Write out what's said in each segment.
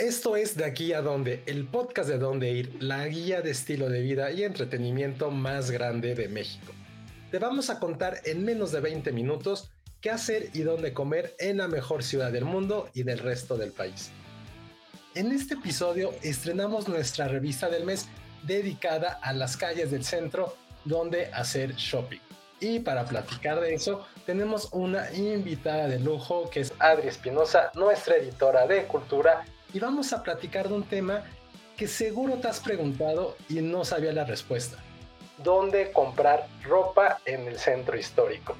Esto es De aquí a donde, el podcast de dónde ir, la guía de estilo de vida y entretenimiento más grande de México. Te vamos a contar en menos de 20 minutos qué hacer y dónde comer en la mejor ciudad del mundo y del resto del país. En este episodio estrenamos nuestra revista del mes dedicada a las calles del centro donde hacer shopping. Y para platicar de eso, tenemos una invitada de lujo que es Adri Espinosa, nuestra editora de cultura, y vamos a platicar de un tema que seguro te has preguntado y no sabía la respuesta. ¿Dónde comprar ropa en el centro histórico?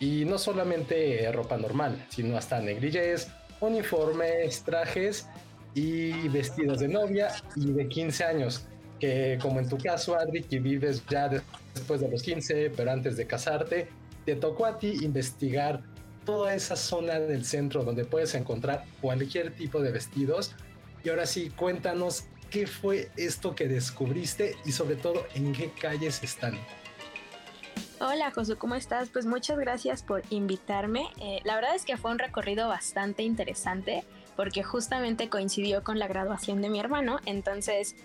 Y no solamente ropa normal, sino hasta negligés, uniformes, trajes y vestidos de novia y de 15 años. Que como en tu caso, Adri, que vives ya después de los 15, pero antes de casarte, te tocó a ti investigar toda esa zona del centro donde puedes encontrar cualquier tipo de vestidos. Y ahora sí, cuéntanos qué fue esto que descubriste y sobre todo en qué calles están. Hola Josu, ¿cómo estás? Pues muchas gracias por invitarme. Eh, la verdad es que fue un recorrido bastante interesante porque justamente coincidió con la graduación de mi hermano, entonces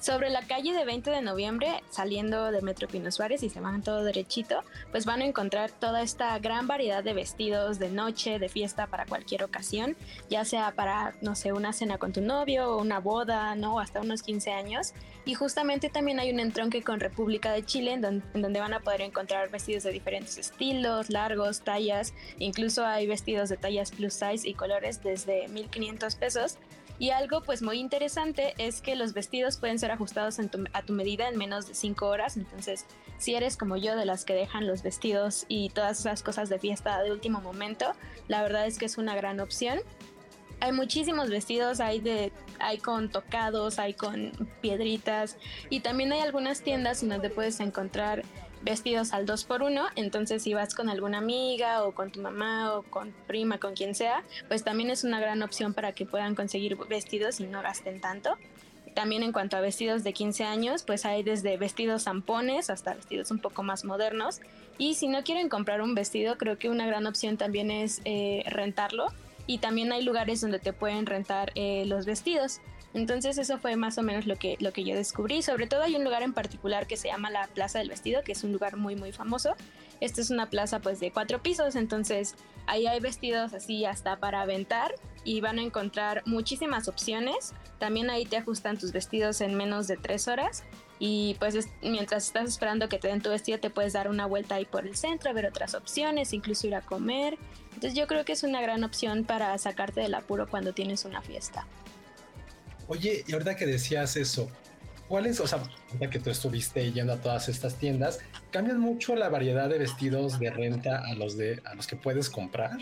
sobre la calle de 20 de noviembre, saliendo de Metro Pino Suárez y se van todo derechito, pues van a encontrar toda esta gran variedad de vestidos de noche, de fiesta para cualquier ocasión, ya sea para, no sé, una cena con tu novio o una boda, ¿no? Hasta unos 15 años. Y justamente también hay un entronque con República de Chile en donde, en donde van a poder encontrar vestidos de diferentes estilos, largos, tallas, incluso hay vestidos de tallas plus size y colores desde 1500 pesos y algo pues muy interesante es que los vestidos pueden ser ajustados a tu medida en menos de 5 horas. Entonces, si eres como yo de las que dejan los vestidos y todas esas cosas de fiesta de último momento, la verdad es que es una gran opción. Hay muchísimos vestidos, hay de hay con tocados, hay con piedritas y también hay algunas tiendas donde puedes encontrar vestidos al 2 por 1 entonces si vas con alguna amiga o con tu mamá o con prima, con quien sea, pues también es una gran opción para que puedan conseguir vestidos y no gasten tanto. También en cuanto a vestidos de 15 años, pues hay desde vestidos zampones hasta vestidos un poco más modernos. Y si no quieren comprar un vestido, creo que una gran opción también es eh, rentarlo. Y también hay lugares donde te pueden rentar eh, los vestidos. Entonces eso fue más o menos lo que, lo que yo descubrí. Sobre todo hay un lugar en particular que se llama la Plaza del Vestido, que es un lugar muy muy famoso. Esta es una plaza pues de cuatro pisos, entonces ahí hay vestidos así hasta para aventar y van a encontrar muchísimas opciones. También ahí te ajustan tus vestidos en menos de tres horas y pues mientras estás esperando que te den tu vestido te puedes dar una vuelta ahí por el centro, ver otras opciones, incluso ir a comer. Entonces yo creo que es una gran opción para sacarte del apuro cuando tienes una fiesta. Oye, y ahorita que decías eso, ¿cuáles, o sea, ahorita que tú estuviste yendo a todas estas tiendas, cambian mucho la variedad de vestidos de renta a los de a los que puedes comprar?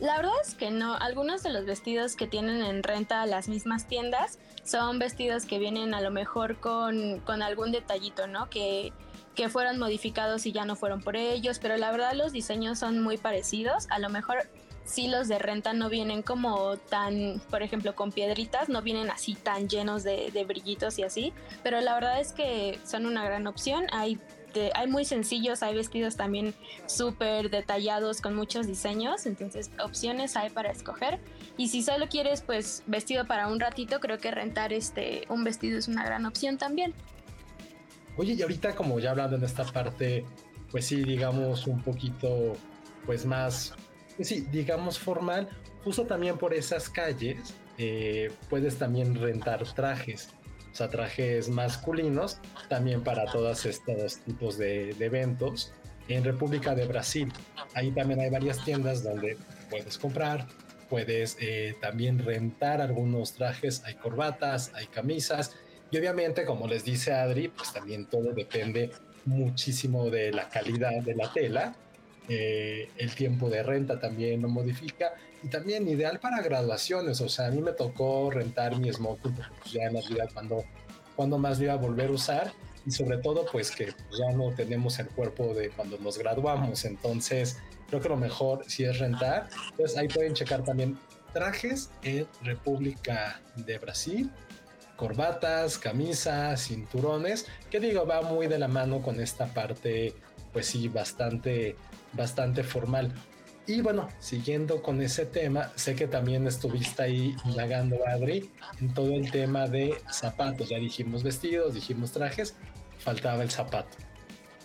La verdad es que no. Algunos de los vestidos que tienen en renta las mismas tiendas son vestidos que vienen a lo mejor con, con algún detallito, ¿no? Que, que fueron modificados y ya no fueron por ellos, pero la verdad los diseños son muy parecidos. A lo mejor sí los de renta no vienen como tan, por ejemplo, con piedritas, no vienen así tan llenos de, brillitos y así, pero la verdad es que son una gran opción. Hay hay muy sencillos, hay vestidos también súper detallados con muchos diseños, entonces opciones hay para escoger. Y si solo quieres pues vestido para un ratito, creo que rentar este un vestido es una gran opción también. Oye, y ahorita como ya hablando en esta parte, pues sí, digamos un poquito pues más sí, digamos formal, justo también por esas calles eh, puedes también rentar trajes, o sea, trajes masculinos, también para todos estos tipos de, eventos. En República de Brasil, ahí también hay varias tiendas donde puedes comprar, puedes eh, también rentar algunos trajes, hay corbatas, hay camisas, y obviamente, como les dice Adri, pues también todo depende muchísimo de la calidad de la tela eh, el tiempo de renta también lo modifica. Y también ideal para graduaciones, o sea, a mí me tocó rentar mi smoking pues, ya en la vida cuando, cuando más lo iba a volver a usar. Y sobre todo pues que ya no tenemos el cuerpo de cuando nos graduamos, entonces creo que lo mejor si es rentar, pues ahí pueden checar también trajes en República de Brasil, corbatas, camisas, cinturones, que digo, va muy de la mano con esta parte, pues sí, bastante bastante formal. Y bueno, siguiendo con ese tema, sé que también estuviste ahí indagando, Adri, en todo el tema de zapatos. Ya dijimos vestidos, dijimos trajes, faltaba el zapato.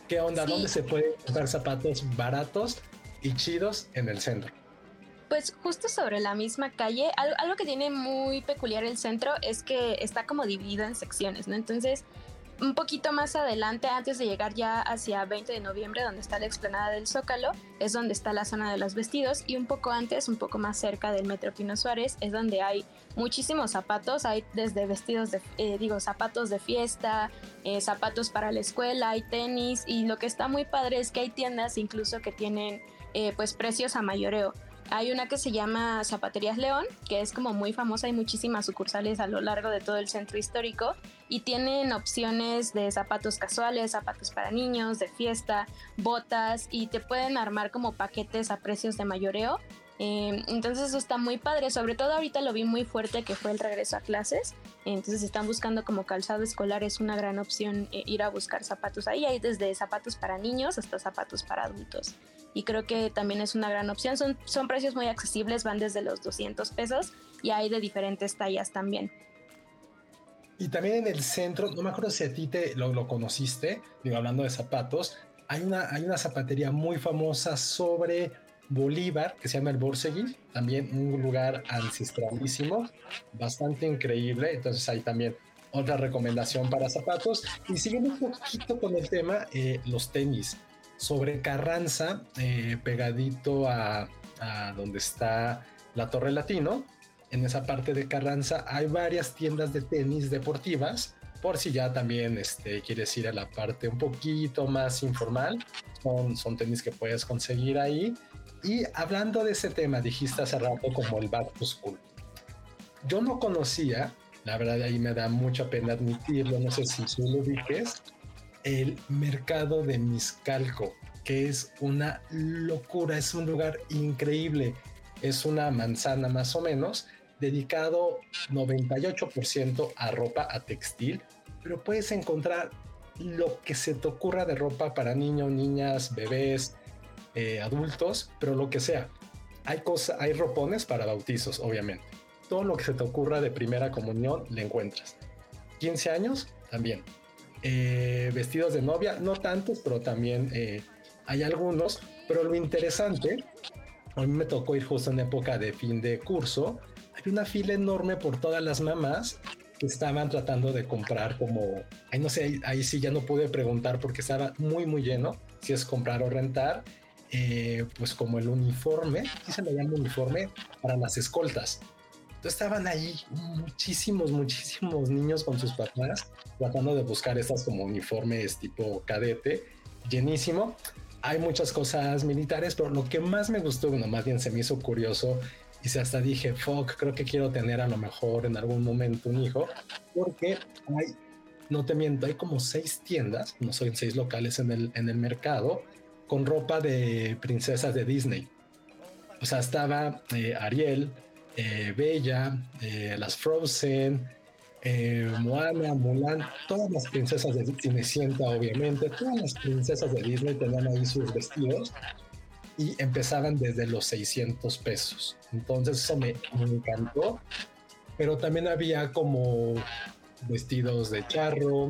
¿Qué onda? ¿Dónde se puede comprar zapatos baratos y chidos en el centro? Pues justo sobre la misma calle, algo, que tiene muy peculiar el centro es que está como dividido en secciones, ¿no? Entonces, un poquito más adelante, antes de llegar ya hacia 20 de noviembre, donde está la explanada del Zócalo, es donde está la zona de los vestidos y un poco antes, un poco más cerca del Metro Pino Suárez, es donde hay muchísimos zapatos, hay desde vestidos de, eh, digo, zapatos de fiesta, eh, zapatos para la escuela, hay tenis y lo que está muy padre es que hay tiendas incluso que tienen eh, pues precios a mayoreo. Hay una que se llama Zapaterías León, que es como muy famosa, hay muchísimas sucursales a lo largo de todo el centro histórico y tienen opciones de zapatos casuales, zapatos para niños, de fiesta, botas y te pueden armar como paquetes a precios de mayoreo. Eh, entonces eso está muy padre, sobre todo ahorita lo vi muy fuerte que fue el regreso a clases, entonces están buscando como calzado escolar, es una gran opción eh, ir a buscar zapatos ahí, hay desde zapatos para niños hasta zapatos para adultos y creo que también es una gran opción. Son, son precios muy accesibles, van desde los 200 pesos y hay de diferentes tallas también. Y también en el centro, no me acuerdo si a ti te lo, lo conociste, digo, hablando de zapatos, hay una, hay una zapatería muy famosa sobre Bolívar que se llama el Borsegui, también un lugar ancestralísimo, bastante increíble. Entonces hay también otra recomendación para zapatos. Y siguiendo un poquito con el tema, eh, los tenis sobre Carranza, eh, pegadito a, donde está la Torre Latino. En esa parte de Carranza hay varias tiendas de tenis deportivas, por si ya también este, quieres ir a la parte un poquito más informal. Son, son tenis que puedes conseguir ahí. Y hablando de ese tema, dijiste hace rato como el back to school. Yo no conocía, la verdad ahí me da mucha pena admitirlo, no sé si tú lo ubiques, el mercado de Miscalco, que es una locura, es un lugar increíble. Es una manzana más o menos, dedicado 98% a ropa, a textil, pero puedes encontrar lo que se te ocurra de ropa para niños, niñas, bebés, eh, adultos, pero lo que sea. Hay cosas, hay ropones para bautizos, obviamente. Todo lo que se te ocurra de primera comunión le encuentras. 15 años, también. Eh, vestidos de novia, no tantos, pero también eh, hay algunos. Pero lo interesante, a mí me tocó ir justo en época de fin de curso, hay una fila enorme por todas las mamás que estaban tratando de comprar como, ahí no sé, ahí, sí ya no pude preguntar porque estaba muy, muy lleno, si es comprar o rentar, eh, pues como el uniforme, ¿qué se le llama uniforme? Para las escoltas estaban ahí muchísimos, muchísimos niños con sus papás tratando de buscar estas como uniformes tipo cadete, llenísimo. Hay muchas cosas militares, pero lo que más me gustó, bueno, más bien se me hizo curioso y se hasta dije, fuck, creo que quiero tener a lo mejor en algún momento un hijo, porque hay, no te miento, hay como seis tiendas, no son seis locales en el, en el mercado, con ropa de princesas de Disney. O sea, estaba eh, Ariel, eh, Bella, eh, las Frozen, Moana, Mulan, todas las princesas de Cenicienta, obviamente, todas las princesas de Disney tenían ahí sus vestidos y empezaban desde los 600 pesos. Entonces eso me, encantó, pero también había como vestidos de charro,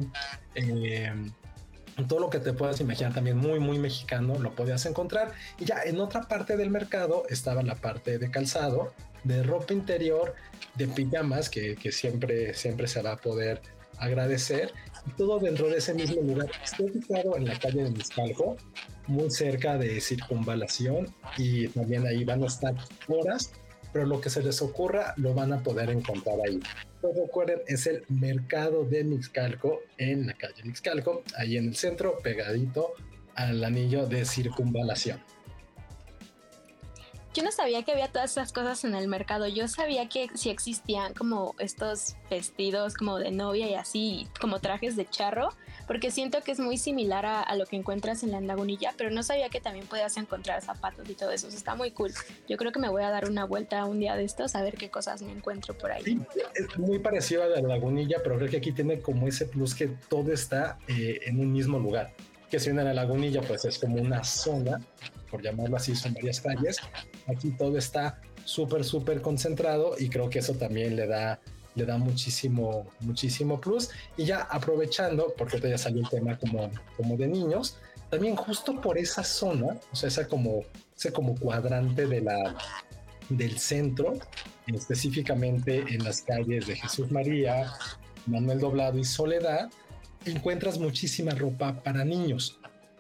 todo lo que te puedas imaginar también muy muy mexicano lo podías encontrar y ya en otra parte del mercado estaba la parte de calzado de ropa interior, de pijamas, que, siempre, siempre se va a poder agradecer. Y todo dentro de ese mismo lugar. Está ubicado en la calle de Miscalco, muy cerca de Circunvalación, y también ahí van a estar horas, pero lo que se les ocurra lo van a poder encontrar ahí. Pues recuerden, es el mercado de Mixcalco en la calle Mixcalco, ahí en el centro, pegadito al anillo de circunvalación yo no sabía que había todas esas cosas en el mercado. Yo sabía que sí existían como estos vestidos como de novia y así, como trajes de charro, porque siento que es muy similar a, lo que encuentras en la lagunilla, pero no sabía que también podías encontrar zapatos y todo eso. está muy cool. Yo creo que me voy a dar una vuelta un día de estos a ver qué cosas me encuentro por ahí. Sí, es muy parecido a la lagunilla, pero creo que aquí tiene como ese plus que todo está eh, en un mismo lugar. Que si a la lagunilla, pues es como una zona por llamarlo así, son varias calles. Aquí todo está súper, súper concentrado y creo que eso también le da le da muchísimo, muchísimo plus. Y ya aprovechando, porque ya salió el tema como, como de niños, también justo por esa zona, o sea, esa como, ese como cuadrante de la, del centro, específicamente en las calles de Jesús María, Manuel Doblado y Soledad, encuentras muchísima ropa para niños.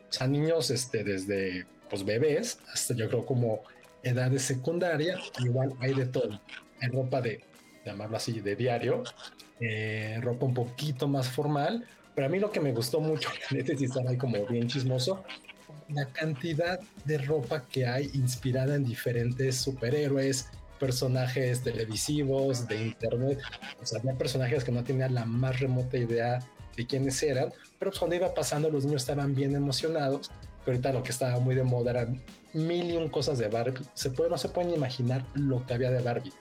O sea, niños este, desde pues, bebés hasta yo creo como edades secundaria, igual hay de todo. Hay ropa de llamarlo así, de diario, eh, ropa un poquito más formal. Pero a mí lo que me gustó mucho, este sí estaba ahí como bien chismoso, la cantidad de ropa que hay inspirada en diferentes superhéroes, personajes televisivos, de internet. O sea, había personajes que no tenían la más remota idea de quiénes eran, pero pues cuando iba pasando los niños estaban bien emocionados. Pero ahorita lo que estaba muy de moda eran mil y un cosas de Barbie. Se puede, no se pueden imaginar lo que había de Barbie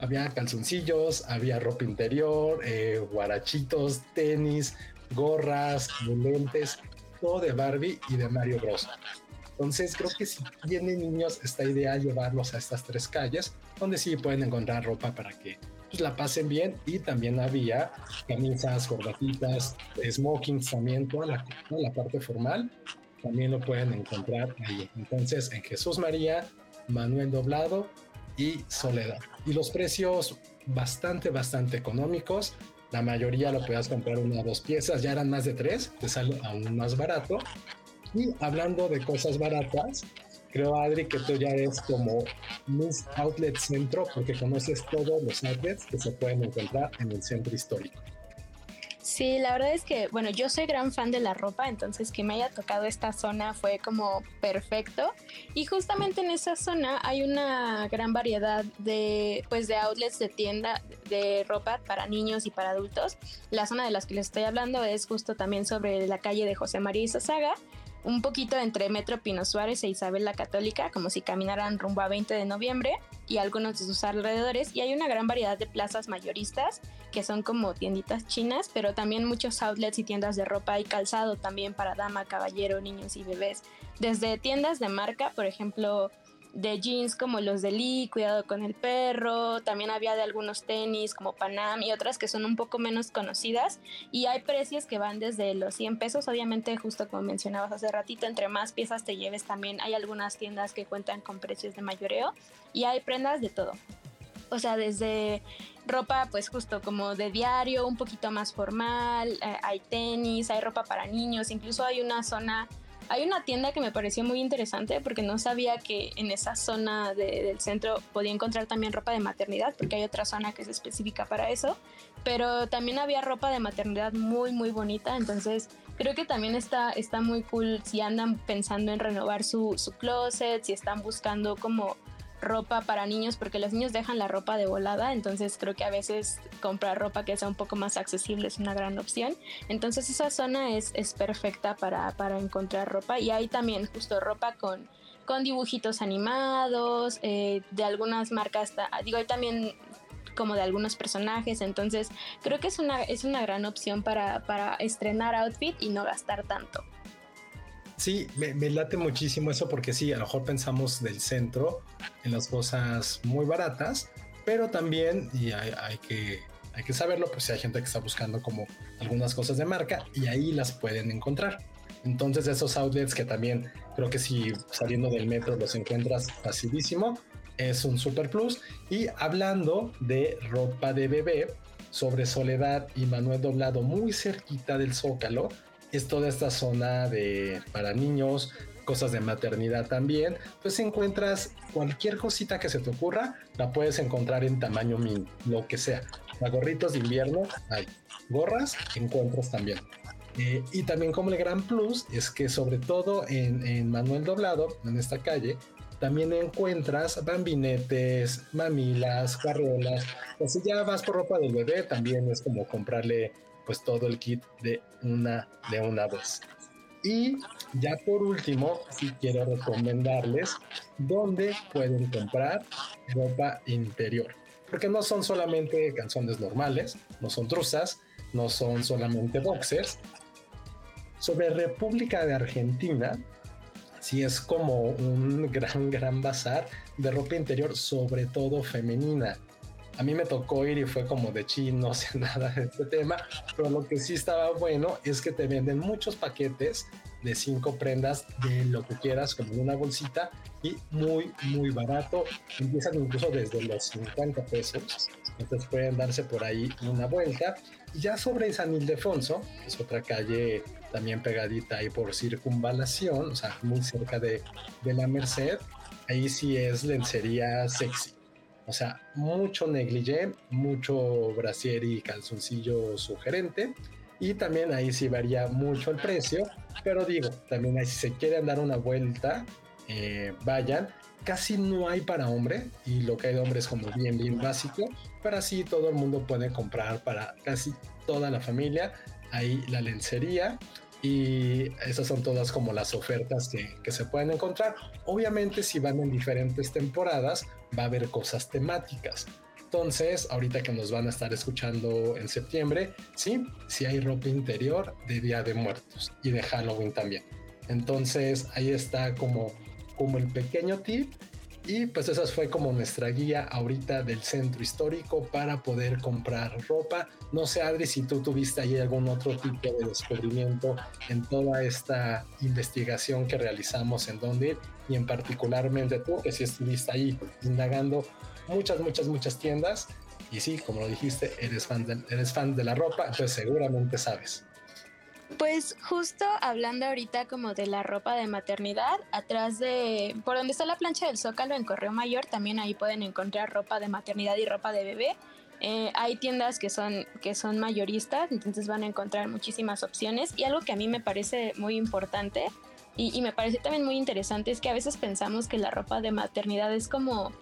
había calzoncillos, había ropa interior, eh, guarachitos, tenis, gorras, lentes, todo de Barbie y de Mario Bros. Entonces creo que si tienen niños está ideal llevarlos a estas tres calles donde sí pueden encontrar ropa para que pues, la pasen bien y también había camisas, corbatitas, smokings también, toda la, toda la parte formal también lo pueden encontrar ahí. Entonces en Jesús María, Manuel Doblado y Soledad. Y los precios bastante, bastante económicos. La mayoría lo podías comprar una o dos piezas, ya eran más de tres, te sale aún más barato. Y hablando de cosas baratas, creo Adri que tú ya eres como Miss Outlet Centro porque conoces todos los outlets que se pueden encontrar en el centro histórico. Sí, la verdad es que, bueno, yo soy gran fan de la ropa, entonces que me haya tocado esta zona fue como perfecto. Y justamente en esa zona hay una gran variedad de, pues, de outlets de tienda de ropa para niños y para adultos. La zona de las que les estoy hablando es justo también sobre la calle de José María Izazaga un poquito entre Metro Pino Suárez e Isabel la Católica, como si caminaran rumbo a 20 de noviembre y algunos de sus alrededores. Y hay una gran variedad de plazas mayoristas que son como tienditas chinas, pero también muchos outlets y tiendas de ropa y calzado también para dama, caballero, niños y bebés. Desde tiendas de marca, por ejemplo, de jeans como los de Lee, Cuidado con el perro, también había de algunos tenis como Panam y otras que son un poco menos conocidas y hay precios que van desde los 100 pesos, obviamente justo como mencionabas hace ratito, entre más piezas te lleves también hay algunas tiendas que cuentan con precios de mayoreo y hay prendas de todo. O sea, desde ropa pues justo como de diario, un poquito más formal, eh, hay tenis, hay ropa para niños, incluso hay una zona hay una tienda que me pareció muy interesante porque no sabía que en esa zona del centro podía encontrar también ropa de maternidad, porque hay otra zona que es específica para eso, pero también había ropa de maternidad muy, muy bonita, entonces creo que también está, está muy cool si andan pensando en renovar su, su closet, si están buscando como ropa para niños porque los niños dejan la ropa de volada, entonces creo que a veces comprar ropa que sea un poco más accesible es una gran opción. Entonces esa zona es, es perfecta para, para encontrar ropa y hay también justo ropa con, con dibujitos animados, eh, de algunas marcas, digo, hay también como de algunos personajes, entonces creo que es una, es una gran opción para, para estrenar outfit y no gastar tanto. Sí, me, late muchísimo eso porque sí, a lo mejor pensamos del centro en las cosas muy baratas, pero también, y hay, que, hay que saberlo, pues si hay gente que está buscando como algunas cosas de marca y ahí las pueden encontrar. Entonces esos outlets que también creo que si saliendo del metro los encuentras facilísimo, es un super plus. Y hablando de ropa de bebé, sobre Soledad y Manuel Doblado muy cerquita del Zócalo, es toda esta zona de para niños, cosas de maternidad también. Pues encuentras cualquier cosita que se te ocurra, la puedes encontrar en tamaño mini, lo que sea. Para gorritos de invierno hay gorras, encuentras también. Eh, y también como el gran plus es que sobre todo en, en Manuel Doblado, en esta calle, también encuentras bambinetes, mamilas, carriolas. O si ya vas por ropa del bebé, también es como comprarle pues todo el kit de una, de una vez. Y ya por último, si quiero recomendarles dónde pueden comprar ropa interior. Porque no son solamente calzones normales, no son truzas, no son solamente boxers. Sobre República de Argentina, sí es como un gran, gran bazar de ropa interior, sobre todo femenina. A mí me tocó ir y fue como de chi, no sé nada de este tema, pero lo que sí estaba bueno es que te venden muchos paquetes de cinco prendas de lo que quieras, como una bolsita, y muy, muy barato. Empiezan incluso desde los 50 pesos. Entonces pueden darse por ahí una vuelta. Y ya sobre San Ildefonso, que es otra calle también pegadita ahí por circunvalación, o sea, muy cerca de, de la Merced, ahí sí es lencería sexy. O sea, mucho negligé, mucho brasier y calzoncillo sugerente. Y también ahí sí varía mucho el precio. Pero digo, también ahí si se quieren dar una vuelta, eh, vayan. Casi no hay para hombre y lo que hay de hombre es como bien, bien básico. Pero así todo el mundo puede comprar para casi toda la familia. Ahí la lencería y esas son todas como las ofertas que, que, se pueden encontrar. Obviamente si van en diferentes temporadas va a haber cosas temáticas. Entonces, ahorita que nos van a estar escuchando en septiembre, sí, sí hay ropa interior de Día de Muertos y de Halloween también. Entonces, ahí está como, como el pequeño tip y pues esa fue como nuestra guía ahorita del centro histórico para poder comprar ropa. No sé, Adri, si tú tuviste ahí algún otro tipo de descubrimiento en toda esta investigación que realizamos en Donde y en particularmente tú, que si estuviste ahí indagando muchas, muchas, muchas tiendas. Y sí, como lo dijiste, eres fan de, eres fan de la ropa, entonces seguramente sabes. Pues justo hablando ahorita como de la ropa de maternidad, atrás de, por donde está la plancha del Zócalo en Correo Mayor, también ahí pueden encontrar ropa de maternidad y ropa de bebé. Eh, hay tiendas que son, que son mayoristas, entonces van a encontrar muchísimas opciones. Y algo que a mí me parece muy importante y, y me parece también muy interesante es que a veces pensamos que la ropa de maternidad es como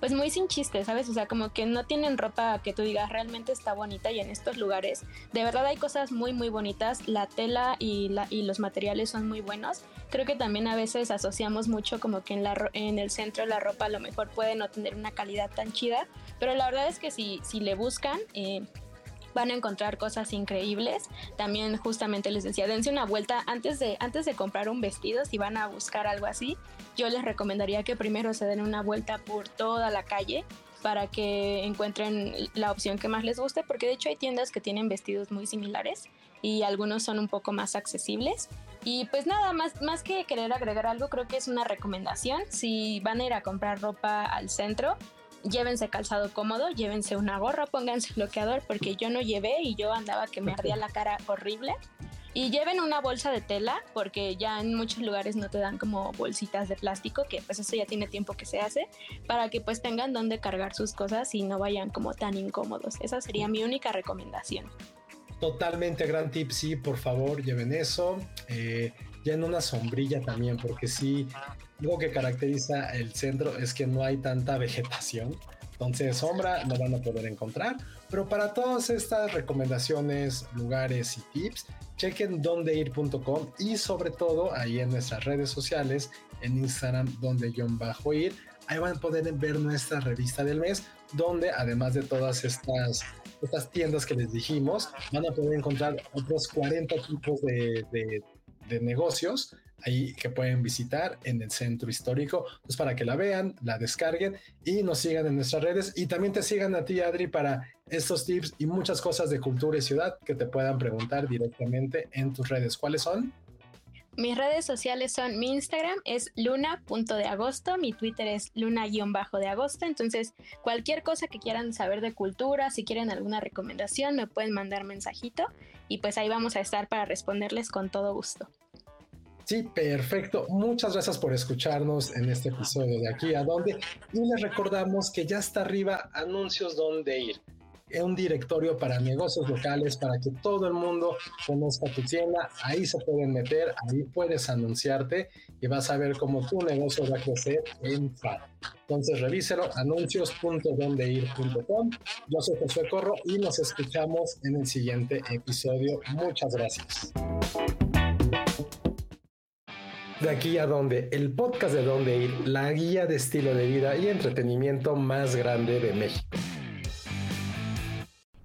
pues muy sin chiste, ¿sabes? O sea, como que no tienen ropa que tú digas realmente está bonita y en estos lugares de verdad hay cosas muy muy bonitas, la tela y, la, y los materiales son muy buenos. Creo que también a veces asociamos mucho como que en, la, en el centro la ropa a lo mejor puede no tener una calidad tan chida, pero la verdad es que si, si le buscan... Eh, van a encontrar cosas increíbles. También justamente les decía, dense una vuelta antes de, antes de comprar un vestido, si van a buscar algo así, yo les recomendaría que primero se den una vuelta por toda la calle para que encuentren la opción que más les guste, porque de hecho hay tiendas que tienen vestidos muy similares y algunos son un poco más accesibles. Y pues nada, más, más que querer agregar algo, creo que es una recomendación. Si van a ir a comprar ropa al centro, llévense calzado cómodo, llévense una gorra, pónganse bloqueador, porque yo no llevé y yo andaba que me ardía la cara horrible. Y lleven una bolsa de tela, porque ya en muchos lugares no te dan como bolsitas de plástico, que pues eso ya tiene tiempo que se hace, para que pues tengan donde cargar sus cosas y no vayan como tan incómodos. Esa sería mi única recomendación. Totalmente gran tip, sí, por favor, lleven eso. Eh, ya en una sombrilla también, porque sí, algo que caracteriza el centro es que no hay tanta vegetación. Entonces, sombra no van a poder encontrar. Pero para todas estas recomendaciones, lugares y tips, chequen dondeir.com y sobre todo ahí en nuestras redes sociales, en Instagram, donde bajo ir. Ahí van a poder ver nuestra revista del mes, donde además de todas estas, estas tiendas que les dijimos, van a poder encontrar otros 40 tipos de, de, de negocios ahí que pueden visitar en el centro histórico, pues para que la vean, la descarguen y nos sigan en nuestras redes y también te sigan a ti, Adri, para estos tips y muchas cosas de cultura y ciudad que te puedan preguntar directamente en tus redes. ¿Cuáles son? Mis redes sociales son, mi Instagram es luna.deagosto, mi Twitter es luna-de agosto, entonces cualquier cosa que quieran saber de cultura, si quieren alguna recomendación, me pueden mandar mensajito y pues ahí vamos a estar para responderles con todo gusto. Sí, perfecto. Muchas gracias por escucharnos en este episodio de aquí a dónde. Y les recordamos que ya está arriba anuncios donde ir. Un directorio para negocios locales para que todo el mundo conozca tu tienda. Ahí se pueden meter, ahí puedes anunciarte y vas a ver cómo tu negocio va a crecer en FAD. Entonces revíselo, anuncios.dondeir.com. Yo soy José Corro y nos escuchamos en el siguiente episodio. Muchas gracias. De aquí a donde, el podcast de Dónde Ir, la guía de estilo de vida y entretenimiento más grande de México.